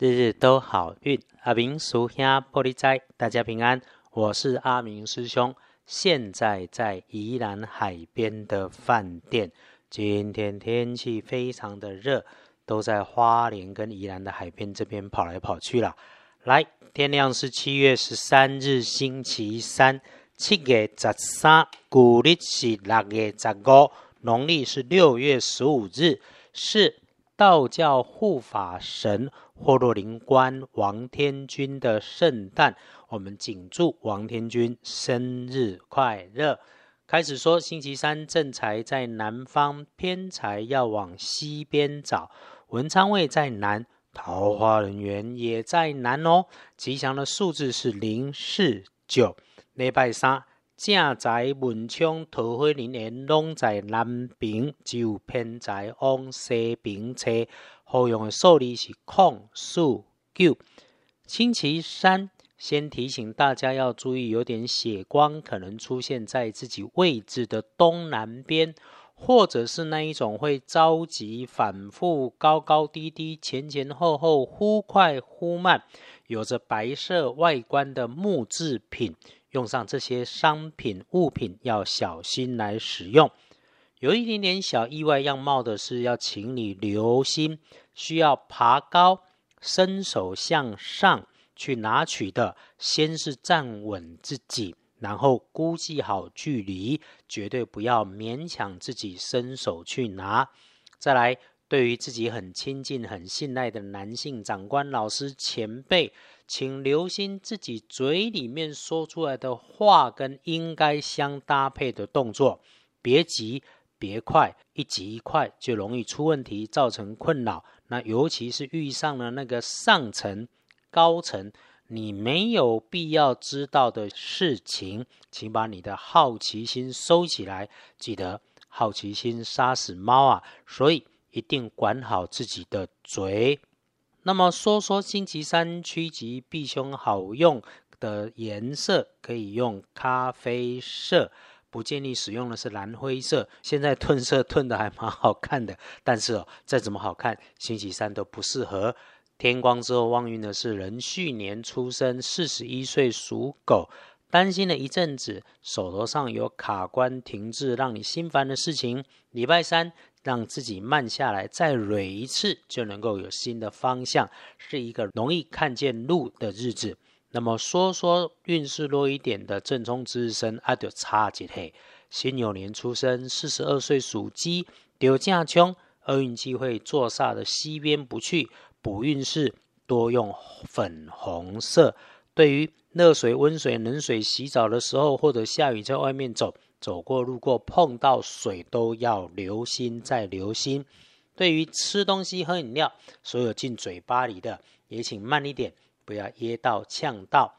日日都好运，阿明属兄玻璃斋，大家平安。我是阿明师兄，现在在宜兰海边的饭店。今天天气非常的热，都在花莲跟宜兰的海边这边跑来跑去了。来，天亮是七月十三日，星期三，七月十三，古历是六月十五，农历是六月十五日，是道教护法神。霍洛灵官王天君的圣诞，我们谨祝王天君生日快乐。开始说，星期三正财在南方，偏财要往西边找。文昌位在南，桃花人缘也在南哦。吉祥的数字是零四九。礼拜三正财文昌桃花人缘拢在南边，只有偏在往西边车。后用的数字是空数九。星期三，先提醒大家要注意，有点血光可能出现在自己位置的东南边，或者是那一种会着急、反复、高高低低、前前后后、忽快忽慢，有着白色外观的木制品，用上这些商品物品要小心来使用。有一点点小意外样貌的是，要请你留心，需要爬高、伸手向上去拿取的，先是站稳自己，然后估计好距离，绝对不要勉强自己伸手去拿。再来，对于自己很亲近、很信赖的男性长官、老师、前辈，请留心自己嘴里面说出来的话跟应该相搭配的动作，别急。别快，一急一快就容易出问题，造成困扰。那尤其是遇上了那个上层、高层，你没有必要知道的事情，请把你的好奇心收起来。记得，好奇心杀死猫啊！所以一定管好自己的嘴。那么说说星期三趋吉避凶好用的颜色，可以用咖啡色。不建议使用的是蓝灰色，现在褪色褪的还蛮好看的，但是哦，再怎么好看，星期三都不适合。天光之后旺运的是壬戌年出生，四十一岁属狗，担心了一阵子，手头上有卡关停滞，让你心烦的事情。礼拜三让自己慢下来，再蕊一次，就能够有新的方向，是一个容易看见路的日子。那么说说运势弱一点的正冲值日生，啊，就差几黑。辛酉年出生，四十二岁属鸡，丢架穷，厄运机会坐煞的西边不去，补运势多用粉红色。对于热水、温水、冷水洗澡的时候，或者下雨在外面走，走过路过碰到水都要留心再留心。对于吃东西、喝饮料，所有进嘴巴里的也请慢一点。不要噎到呛到，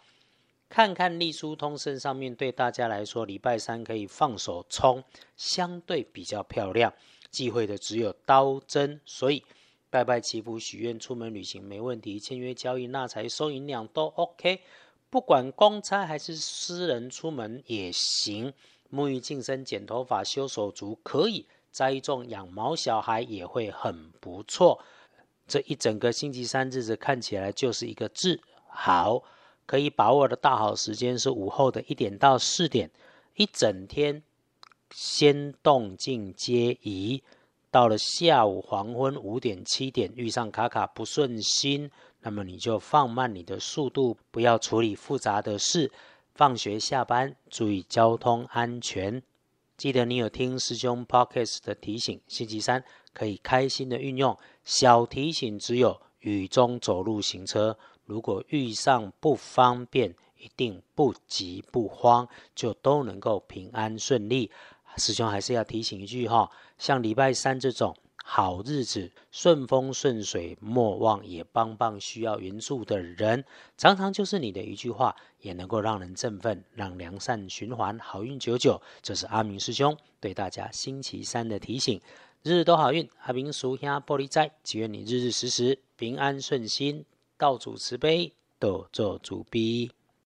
看看隶书通身上面对大家来说，礼拜三可以放手冲，相对比较漂亮。忌讳的只有刀针，所以拜拜祈福许愿、出门旅行没问题。签约交易纳财收银两都 OK，不管公差还是私人出门也行。沐浴净身、剪头发、修手足可以，栽种养毛小孩也会很不错。这一整个星期三日子看起来就是一个字好，可以把握的大好时间是午后的一点到四点，一整天先动静皆宜。到了下午黄昏五点七点遇上卡卡不顺心，那么你就放慢你的速度，不要处理复杂的事。放学下班注意交通安全。记得你有听师兄 Podcast 的提醒，星期三可以开心的运用。小提醒只有雨中走路行车，如果遇上不方便，一定不急不慌，就都能够平安顺利。师兄还是要提醒一句哈，像礼拜三这种好日子，顺风顺水，莫忘也帮帮需要援助的人，常常就是你的一句话，也能够让人振奋，让良善循环，好运久久。这是阿明师兄对大家星期三的提醒。日日都好运，阿明叔兄玻璃斋，祈愿你日日时时平安顺心，道主慈悲，多做主逼。